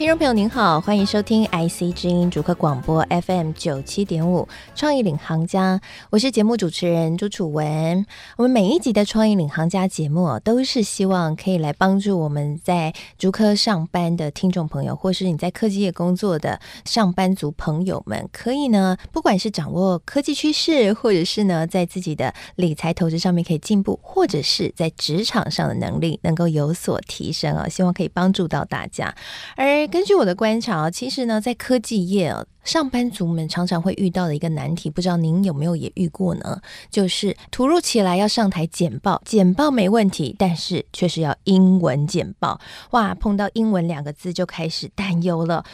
听众朋友您好，欢迎收听 IC 之音竹科广播 FM 九七点五创意领航家，我是节目主持人朱楚文。我们每一集的创意领航家节目都是希望可以来帮助我们在竹科上班的听众朋友，或是你在科技业工作的上班族朋友们，可以呢，不管是掌握科技趋势，或者是呢，在自己的理财投资上面可以进步，或者是在职场上的能力能够有所提升啊，希望可以帮助到大家。而根据我的观察，其实呢，在科技业，上班族们常常会遇到的一个难题，不知道您有没有也遇过呢？就是突如其来要上台简报，简报没问题，但是却是要英文简报，哇，碰到英文两个字就开始担忧了。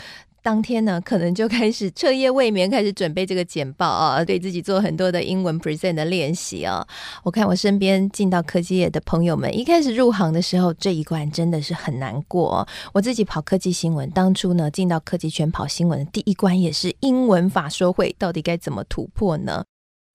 当天呢，可能就开始彻夜未眠，开始准备这个简报啊，对自己做很多的英文 present 的练习啊。我看我身边进到科技业的朋友们，一开始入行的时候，这一关真的是很难过。我自己跑科技新闻，当初呢进到科技圈跑新闻的第一关也是英文法说会，到底该怎么突破呢？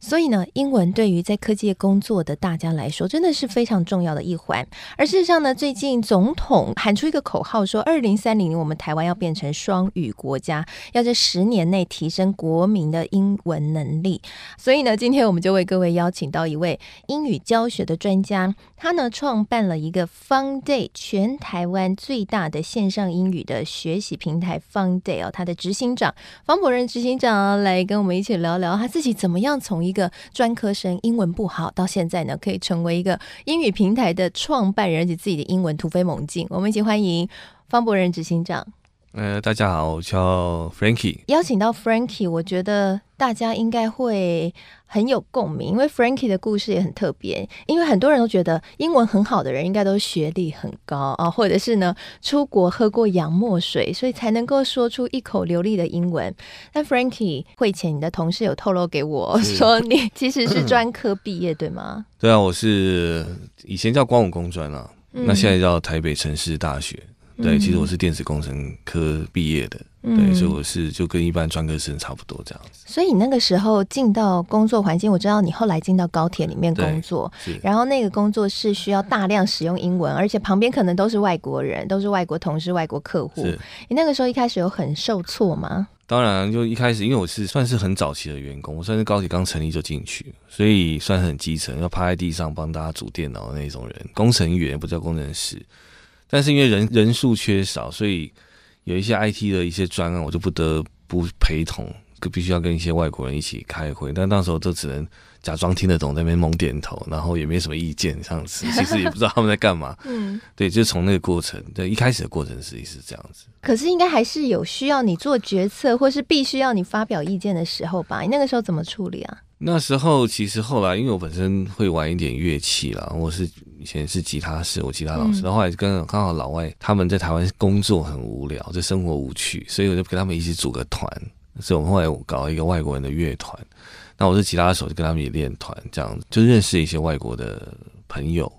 所以呢，英文对于在科技工作的大家来说，真的是非常重要的一环。而事实上呢，最近总统喊出一个口号，说二零三零我们台湾要变成双语国家，要在十年内提升国民的英文能力。所以呢，今天我们就为各位邀请到一位英语教学的专家，他呢创办了一个 Fun-Day，全台湾最大的线上英语的学习平台 Fun-Day 哦，他的执行长方博仁执行长来跟我们一起聊聊他自己怎么样从一一个专科生，英文不好，到现在呢，可以成为一个英语平台的创办人，而且自己的英文突飞猛进。我们一起欢迎方博仁执行长。呃，大家好，我叫 Frankie。邀请到 Frankie，我觉得大家应该会很有共鸣，因为 Frankie 的故事也很特别。因为很多人都觉得英文很好的人应该都学历很高啊，或者是呢出国喝过洋墨水，所以才能够说出一口流利的英文。但 Frankie 会前，你的同事有透露给我说，你 其实是专科毕业，对吗？对啊，我是以前叫光武工专啊，嗯、那现在叫台北城市大学。对，其实我是电子工程科毕业的，嗯、对，所以我是就跟一般专科生差不多这样子。所以你那个时候进到工作环境，我知道你后来进到高铁里面工作，然后那个工作是需要大量使用英文，而且旁边可能都是外国人，都是外国同事、外国客户。你那个时候一开始有很受挫吗？当然，就一开始，因为我是算是很早期的员工，我算是高铁刚成立就进去，所以算是很基层，要趴在地上帮大家组电脑的那种人，工程员不叫工程师。但是因为人人数缺少，所以有一些 IT 的一些专案，我就不得不陪同，就必须要跟一些外国人一起开会。但那时候就只能假装听得懂，在那边猛点头，然后也没什么意见，这样子，其实也不知道他们在干嘛。嗯，对，就从那个过程，对，一开始的过程实际是这样子。可是应该还是有需要你做决策，或是必须要你发表意见的时候吧？你那个时候怎么处理啊？那时候其实后来，因为我本身会玩一点乐器啦，我是以前是吉他师，我吉他老师，嗯、然后后来跟刚好老外他们在台湾工作很无聊，就生活无趣，所以我就跟他们一起组个团，所以我们后来搞一个外国人的乐团。那我是吉他手，就跟他们也练团，这样子就认识一些外国的朋友。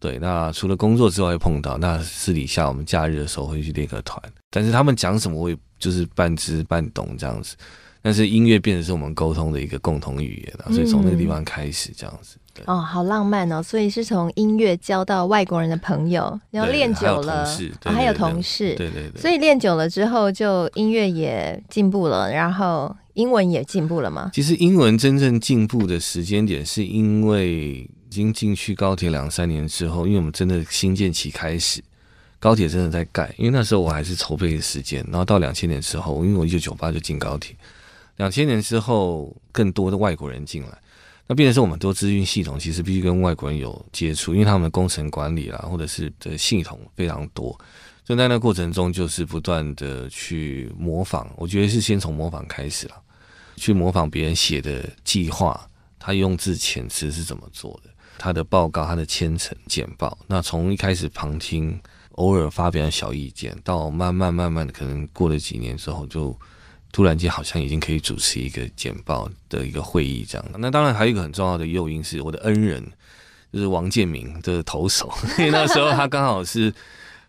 对，那除了工作之外会碰到，那私底下我们假日的时候会去练个团，但是他们讲什么我也就是半知半懂这样子。但是音乐变成是我们沟通的一个共同语言了，所以从那个地方开始这样子。对哦，好浪漫哦！所以是从音乐交到外国人的朋友，然后练久了，还有同事，对对对。所以练久了之后，就音乐也进步了，然后英文也进步了吗？其实英文真正进步的时间点，是因为已经进去高铁两三年之后，因为我们真的新建期开始，高铁真的在盖。因为那时候我还是筹备的时间，然后到两千年之后，因为我一九九八就进高铁。两千年之后，更多的外国人进来，那变成是我们做资讯系统，其实必须跟外国人有接触，因为他们的工程管理啦，或者是的系统非常多，所以在那过程中，就是不断的去模仿。我觉得是先从模仿开始了，去模仿别人写的计划，他用字遣词是怎么做的，他的报告、他的签呈、简报。那从一开始旁听，偶尔发表小意见，到慢慢慢慢的，可能过了几年之后就。突然间好像已经可以主持一个简报的一个会议这样。那当然还有一个很重要的诱因是我的恩人，就是王建民的投手，因为那时候他刚好是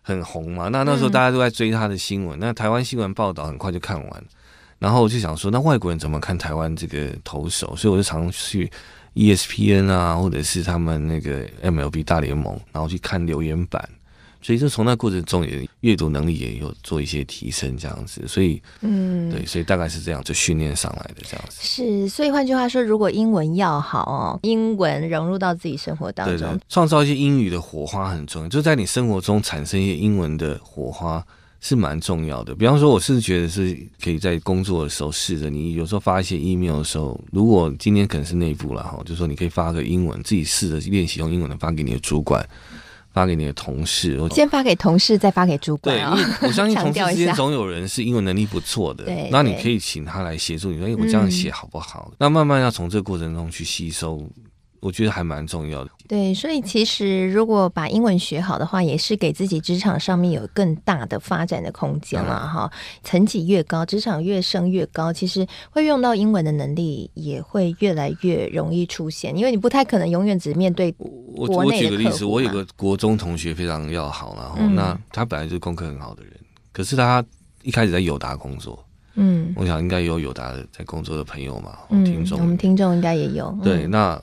很红嘛。那那时候大家都在追他的新闻，嗯、那台湾新闻报道很快就看完。然后我就想说，那外国人怎么看台湾这个投手？所以我就常去 ESPN 啊，或者是他们那个 MLB 大联盟，然后去看留言板。所以就从那过程中也阅读能力也有做一些提升，这样子。所以，嗯，对，所以大概是这样就训练上来的这样子。是，所以换句话说，如果英文要好哦，英文融入到自己生活当中，对对，创造一些英语的火花很重要，就在你生活中产生一些英文的火花。是蛮重要的，比方说，我是觉得是可以在工作的时候试着，你有时候发一些 email 的时候，如果今天可能是内部了哈，就说你可以发个英文，自己试着练习用英文的发给你的主管，发给你的同事，先发给同事，再发给主管。对，因为我相信 同事之间总有人是英文能力不错的，那你可以请他来协助你说，哎，我这样写好不好？嗯、那慢慢要从这个过程中去吸收。我觉得还蛮重要的。对，所以其实如果把英文学好的话，也是给自己职场上面有更大的发展的空间了哈。嗯、层级越高，职场越升越高，其实会用到英文的能力也会越来越容易出现，因为你不太可能永远只面对。我我举个例子，我有个国中同学非常要好，然后、嗯、那他本来就是功课很好的人，可是他一开始在友达工作。嗯，我想应该有友达在工作的朋友嘛，嗯、听众，我们听众应该也有。对，那。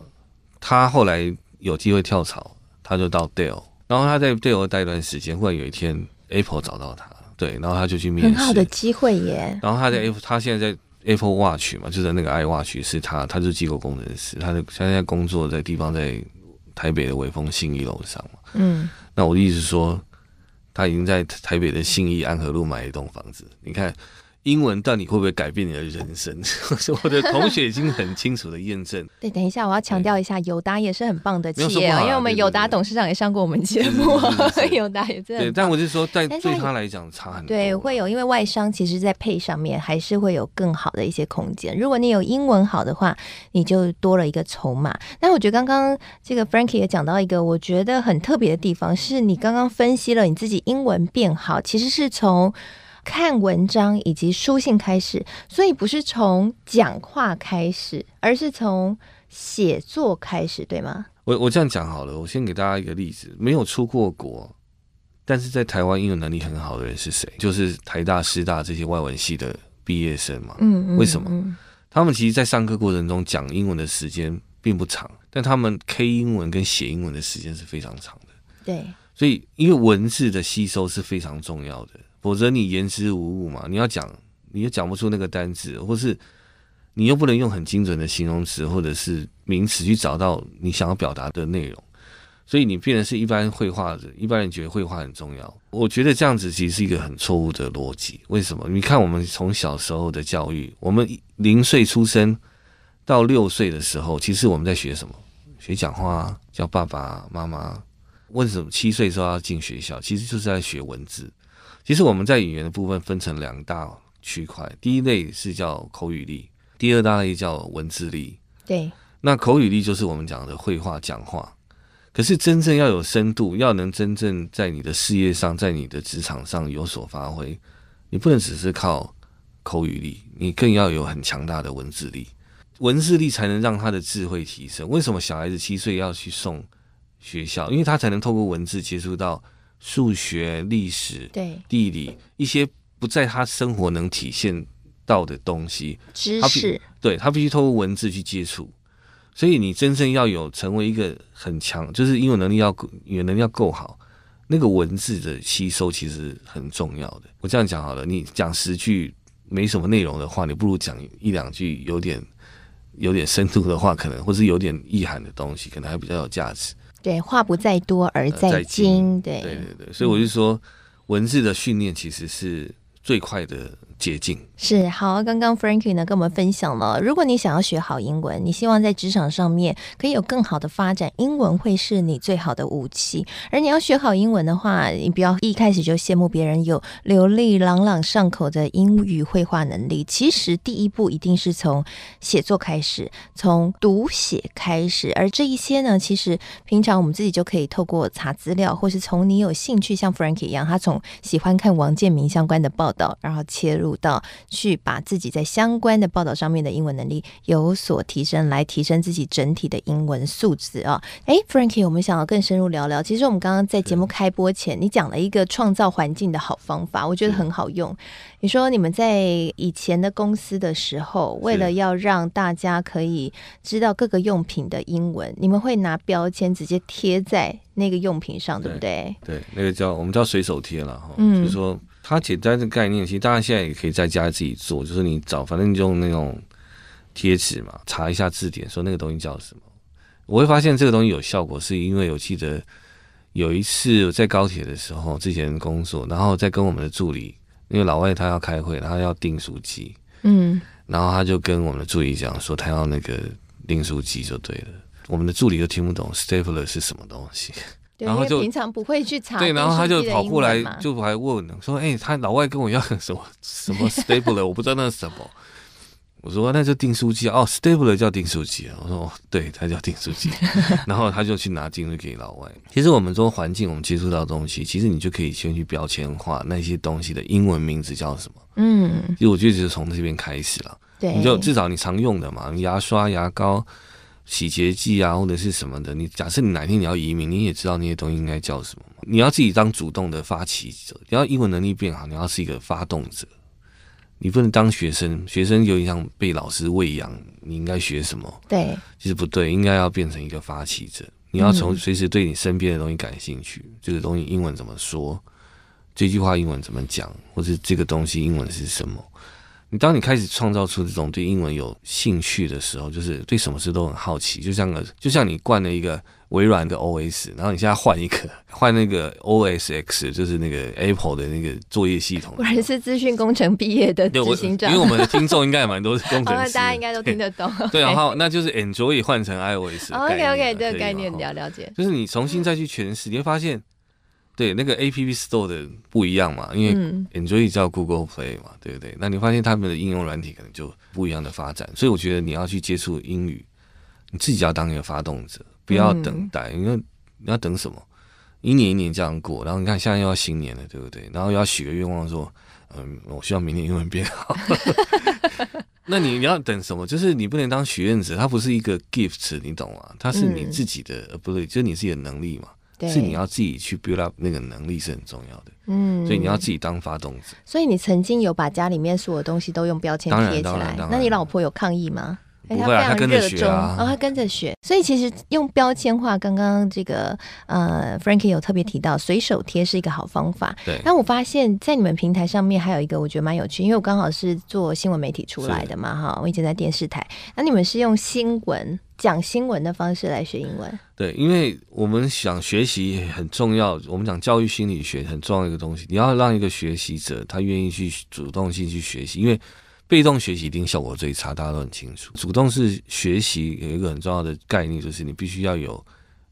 他后来有机会跳槽，他就到 Dell，然后他在 Dell 待一段时间，忽然有一天 Apple 找到他，对，然后他就去面试，很好的机会耶。然后他在 Apple，他现在在 Apple Watch 嘛，就是那个 iWatch 是他，他是机构工程师，他的现在工作在地方在台北的微风信义楼上嘛。嗯，那我的意思是说，他已经在台北的信义安和路买一栋房子，你看。英文到底会不会改变你的人生？我的同学已经很清楚的验证。对，等一下，我要强调一下，友达也是很棒的企业，因为我们友达董事长也上过我们节目，友达 也真的。对，但我是说，在对他来讲差很多。对，会有，因为外商其实在配上面还是会有更好的一些空间。如果你有英文好的话，你就多了一个筹码。但我觉得刚刚这个 Frankie 也讲到一个我觉得很特别的地方，是你刚刚分析了你自己英文变好，其实是从。看文章以及书信开始，所以不是从讲话开始，而是从写作开始，对吗？我我这样讲好了，我先给大家一个例子：没有出过国，但是在台湾英文能力很好的人是谁？就是台大、师大这些外文系的毕业生嘛。嗯，嗯，为什么？他们其实，在上课过程中讲英文的时间并不长，但他们 K 英文跟写英文的时间是非常长的。对，所以因为文字的吸收是非常重要的。否则你言之无物嘛，你要讲，你又讲不出那个单字，或是你又不能用很精准的形容词或者是名词去找到你想要表达的内容，所以你变成是一般绘画的，一般人觉得绘画很重要。我觉得这样子其实是一个很错误的逻辑。为什么？你看我们从小时候的教育，我们零岁出生到六岁的时候，其实我们在学什么？学讲话，叫爸爸妈妈。为什么七岁时候要进学校？其实就是在学文字。其实我们在语言的部分分成两大区块，第一类是叫口语力，第二大类叫文字力。对，那口语力就是我们讲的绘画讲话，可是真正要有深度，要能真正在你的事业上，在你的职场上有所发挥，你不能只是靠口语力，你更要有很强大的文字力，文字力才能让他的智慧提升。为什么小孩子七岁要去送学校？因为他才能透过文字接触到。数学、历史、对地理一些不在他生活能体现到的东西，知识，对他必须透过文字去接触。所以你真正要有成为一个很强，就是英文能力要语言能力要够好，那个文字的吸收其实很重要的。我这样讲好了，你讲十句没什么内容的话，你不如讲一两句有点有点深度的话，可能或是有点意涵的东西，可能还比较有价值。对，话不在多而在精。对，对对对，所以我就说，文字的训练其实是最快的。捷径是好，刚刚 Frankie 呢跟我们分享了，如果你想要学好英文，你希望在职场上面可以有更好的发展，英文会是你最好的武器。而你要学好英文的话，你不要一开始就羡慕别人有流利朗朗上口的英语会话能力。其实第一步一定是从写作开始，从读写开始。而这一些呢，其实平常我们自己就可以透过查资料，或是从你有兴趣，像 Frankie 一样，他从喜欢看王建民相关的报道，然后切入。入到去把自己在相关的报道上面的英文能力有所提升，来提升自己整体的英文素质啊。哎，Frankie，我们想要更深入聊聊。其实我们刚刚在节目开播前，你讲了一个创造环境的好方法，我觉得很好用。你说你们在以前的公司的时候，为了要让大家可以知道各个用品的英文，你们会拿标签直接贴在那个用品上，对不对？对，那个叫我们叫随手贴了哈，嗯，就是说它简单的概念，其实大家现在也可以在家自己做，就是你找，反正你用那种贴纸嘛，查一下字典，说那个东西叫什么。我会发现这个东西有效果，是因为我记得有一次在高铁的时候，之前工作，然后在跟我们的助理。因为老外他要开会，他要订书机，嗯，然后他就跟我们的助理讲说，他要那个订书机就对了。我们的助理都听不懂 stapler 是什么东西，对然后就平常不会去查，对，然后他就跑过来就还问说，哎、欸，他老外跟我要什么什么 stapler，我不知道那是什么。我说那就订书机哦，stapler 叫订书机啊。我说哦，对，他叫订书机。然后他就去拿订书给老外。其实我们说环境，我们接触到东西，其实你就可以先去标签化那些东西的英文名字叫什么。嗯，其实我觉得就是从这边开始了。对，你就至少你常用的嘛，牙刷、牙膏、洗洁剂啊，或者是什么的。你假设你哪天你要移民，你也知道那些东西应该叫什么。你要自己当主动的发起者，你要英文能力变好，你要是一个发动者。你不能当学生，学生有点像被老师喂养，你应该学什么？对，其实不对，应该要变成一个发起者。你要从随时对你身边的东西感兴趣，嗯、这个东西英文怎么说？这句话英文怎么讲？或者这个东西英文是什么？你当你开始创造出这种对英文有兴趣的时候，就是对什么事都很好奇，就像个就像你灌了一个。微软的 OS，然后你现在换一个，换那个 OS X，就是那个 Apple 的那个作业系统。果然是资讯工程毕业的执行长，因为我们的听众应该也蛮多是工程师，大家应该都听得懂。对，然后那就是 Android 换成 iOS。OK OK，这个概念比较了解。就是你重新再去诠释，你会发现，对那个 App Store 的不一样嘛，因为 Android 叫 Google Play 嘛，对不对？那你发现他们的应用软体可能就不一样的发展，所以我觉得你要去接触英语，你自己要当一个发动者。不要等待，因为你要等什么？一年一年这样过，然后你看现在又要新年了，对不对？然后又要许个愿望说，嗯，我希望明年英文变好。那你你要等什么？就是你不能当许愿者，它不是一个 gift，你懂吗？它是你自己的，不对，就是你自己的能力嘛。是你要自己去 build up 那个能力是很重要的。嗯，所以你要自己当发动者。所以你曾经有把家里面所有东西都用标签贴起来，那你老婆有抗议吗？他非常热衷，然后他跟着学，所以其实用标签化，刚刚这个呃，Frankie 有特别提到，随手贴是一个好方法。对。但我发现，在你们平台上面还有一个我觉得蛮有趣，因为我刚好是做新闻媒体出来的嘛，哈，我以前在电视台。那你们是用新闻讲新闻的方式来学英文？对，因为我们想学习很重要，我们讲教育心理学很重要的一个东西，你要让一个学习者他愿意去主动性去学习，因为。被动学习一定效果最差，大家都很清楚。主动式学习有一个很重要的概念，就是你必须要有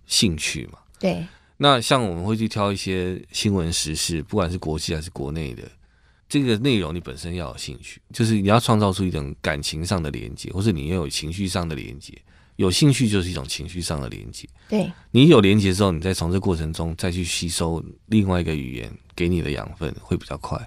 兴趣嘛。对。那像我们会去挑一些新闻时事，不管是国际还是国内的，这个内容你本身要有兴趣，就是你要创造出一种感情上的连接，或者你要有情绪上的连接。有兴趣就是一种情绪上的连接。对。你有连接之后，你再从这过程中再去吸收另外一个语言给你的养分，会比较快。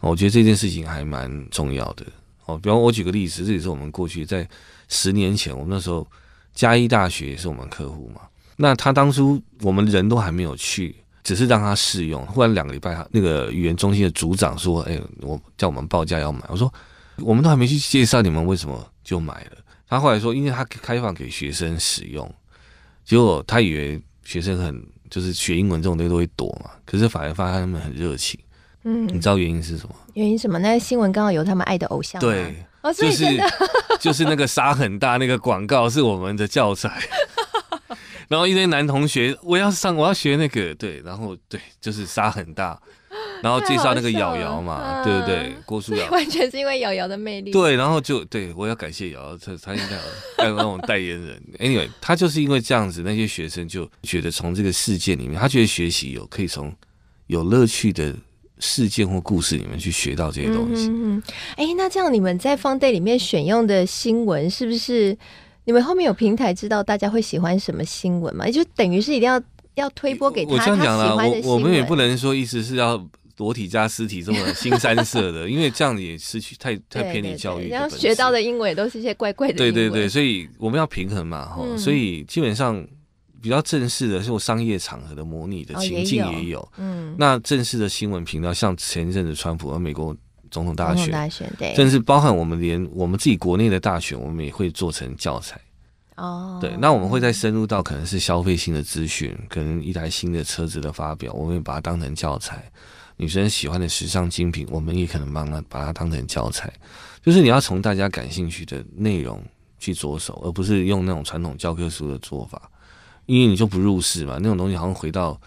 我觉得这件事情还蛮重要的。哦，比方我举个例子，这也是我们过去在十年前，我们那时候嘉义大学也是我们客户嘛。那他当初我们人都还没有去，只是让他试用。忽然两个礼拜，那个语言中心的组长说：“哎，我叫我们报价要买。”我说：“我们都还没去介绍，你们为什么就买了？”他后来说：“因为他开放给学生使用。”结果他以为学生很就是学英文这种东西都会躲嘛，可是反而发现他们很热情。嗯，你知道原因是什么？原因什么？那个新闻刚好有他们爱的偶像。对，哦，就是 就是那个沙很大那个广告是我们的教材。然后一堆男同学，我要上，我要学那个，对，然后对，就是沙很大，然后介绍那个瑶瑶嘛，啊、对不对？郭书瑶，完全是因为瑶瑶的魅力。对，然后就对我要感谢瑶瑶，他他应该有那种代言人。Anyway，他就是因为这样子，那些学生就觉得从这个事件里面，他觉得学习有可以从有乐趣的。事件或故事里面去学到这些东西。嗯，哎、欸，那这样你们在 Fun Day 里面选用的新闻，是不是你们后面有平台知道大家会喜欢什么新闻吗？也就等于是一定要要推播给他。我这样讲了，我我们也不能说意思是要裸体加尸体这么新三色的，因为这样也失去太太偏离教育。然后学到的英文也都是一些怪怪的。对对对，所以我们要平衡嘛，哈、嗯。所以基本上比较正式的，是商业场合的模拟的情境也有。哦、也有嗯，那正式的新闻频道，像前一阵子川普和美国总统大选，大选对，甚至包含我们连我们自己国内的大选，我们也会做成教材。哦，对，那我们会再深入到可能是消费性的资讯，可能一台新的车子的发表，我们也把它当成教材。女生喜欢的时尚精品，我们也可能帮她把它当成教材，就是你要从大家感兴趣的内容去着手，而不是用那种传统教科书的做法，因为你就不入世嘛。那种东西好像回到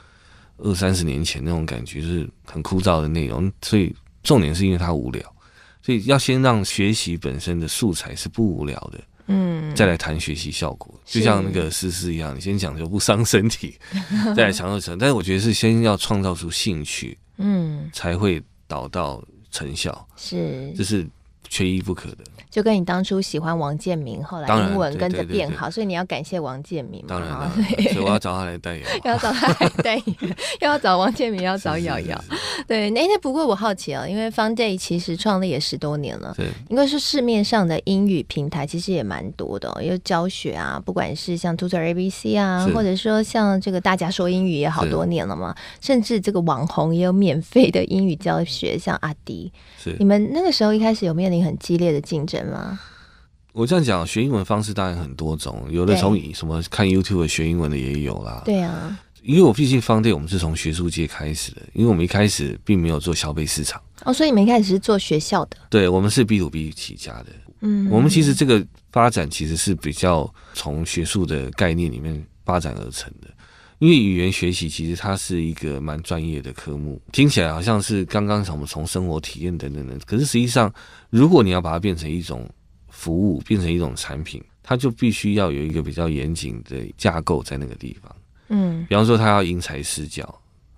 二三十年前那种感觉，就是很枯燥的内容。所以重点是因为它无聊，所以要先让学习本身的素材是不无聊的，嗯，再来谈学习效果。就像那个诗诗一样，你先讲究不伤身体，再来享受成。但是我觉得是先要创造出兴趣。嗯，才会导到成效，是，就是缺一不可的。就跟你当初喜欢王建民，后来英文跟着变好，所以你要感谢王建民。当然了，所以我要找他来代言。要找他来代言，又要找王建民，要找瑶瑶。对，那那不过我好奇啊，因为 Fun Day 其实创立也十多年了，对，应该是市面上的英语平台其实也蛮多的，因为教学啊，不管是像 Tutor ABC 啊，或者说像这个大家说英语也好多年了嘛，甚至这个网红也有免费的英语教学，像阿迪。是，你们那个时候一开始有面临很激烈的竞争吗？我这样讲，学英文方式当然很多种，有的从什么看 YouTube 学英文的也有啦。对啊，因为我毕竟 Fun Day，我们是从学术界开始的，因为我们一开始并没有做消费市场哦，所以你们一开始是做学校的。对，我们是 B to B 起家的。嗯，我们其实这个发展其实是比较从学术的概念里面发展而成的。因为语言学习其实它是一个蛮专业的科目，听起来好像是刚刚从从生活体验等等的，可是实际上，如果你要把它变成一种服务，变成一种产品，它就必须要有一个比较严谨的架构在那个地方。嗯，比方说它要因材施教，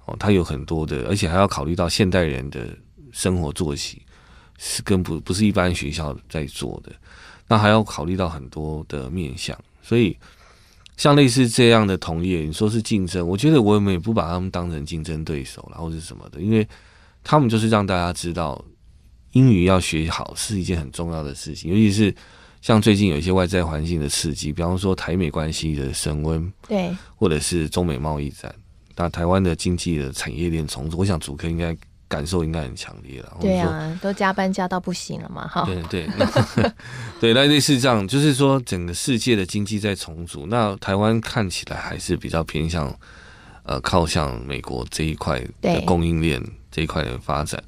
哦，它有很多的，而且还要考虑到现代人的生活作息是跟不不是一般学校在做的，那还要考虑到很多的面向，所以。像类似这样的同业，你说是竞争，我觉得我们也不把他们当成竞争对手啦，或者什么的，因为他们就是让大家知道英语要学好是一件很重要的事情，尤其是像最近有一些外在环境的刺激，比方说台美关系的升温，对，或者是中美贸易战，那台湾的经济的产业链重组，我想主科应该。感受应该很强烈了。对啊，都加班加到不行了嘛，哈。对对，对，那类似这样，就是说整个世界的经济在重组，那台湾看起来还是比较偏向呃靠向美国这一块的供应链这一块的发展。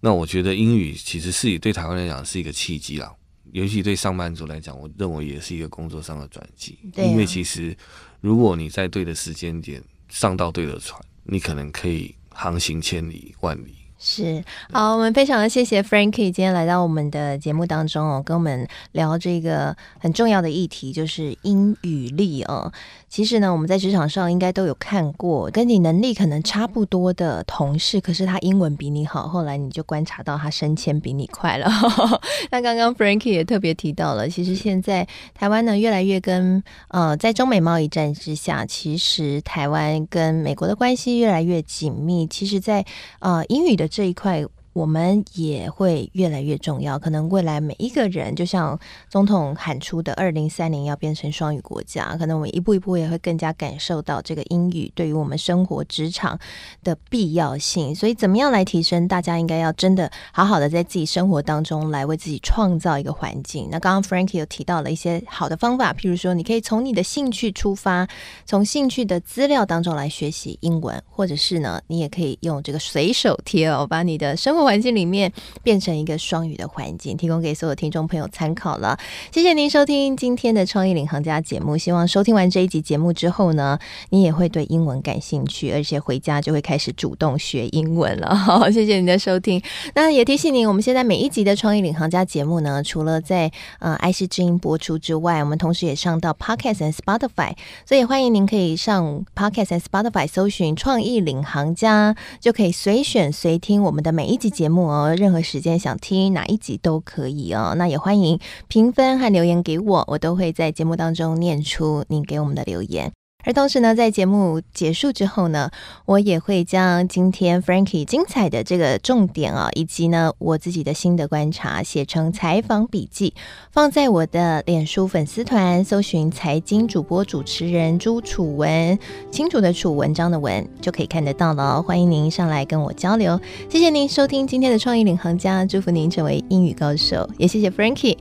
那我觉得英语其实是对台湾来讲是一个契机啦，尤其对上班族来讲，我认为也是一个工作上的转机。因为其实如果你在对的时间点上到对的船，你可能可以。航行千里万里。是，好，我们非常的谢谢 Frankie 今天来到我们的节目当中哦，跟我们聊这个很重要的议题，就是英语力哦。其实呢，我们在职场上应该都有看过，跟你能力可能差不多的同事，可是他英文比你好，后来你就观察到他升迁比你快了。那刚刚 Frankie 也特别提到了，其实现在台湾呢，越来越跟呃，在中美贸易战之下，其实台湾跟美国的关系越来越紧密。其实在，在呃英语的这一块。我们也会越来越重要，可能未来每一个人，就像总统喊出的“二零三零要变成双语国家”，可能我们一步一步也会更加感受到这个英语对于我们生活职场的必要性。所以，怎么样来提升？大家应该要真的好好的在自己生活当中来为自己创造一个环境。那刚刚 Frankie 有提到了一些好的方法，譬如说，你可以从你的兴趣出发，从兴趣的资料当中来学习英文，或者是呢，你也可以用这个随手贴哦，把你的生活环境里面变成一个双语的环境，提供给所有听众朋友参考了。谢谢您收听今天的创意领航家节目。希望收听完这一集节目之后呢，你也会对英文感兴趣，而且回家就会开始主动学英文了。好，谢谢您的收听。那也提醒您，我们现在每一集的创意领航家节目呢，除了在呃 IC 之音播出之外，我们同时也上到 Podcast 和 Spotify，所以欢迎您可以上 Podcast 和 Spotify 搜寻“创意领航家”，就可以随选随听我们的每一集节目哦。任何时间想听哪一集都可以哦，那也欢迎评分和留言给我，我都会在节目当中念出您给我们的留言。而同时呢，在节目结束之后呢，我也会将今天 Frankie 精彩的这个重点啊，以及呢我自己的心得观察写成采访笔记，放在我的脸书粉丝团，搜寻财经主播主持人朱楚文，清楚的楚，文章的文，就可以看得到了。欢迎您上来跟我交流。谢谢您收听今天的创意领航家，祝福您成为英语高手，也谢谢 Frankie。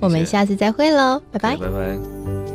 我们下次再会喽，拜拜，拜拜。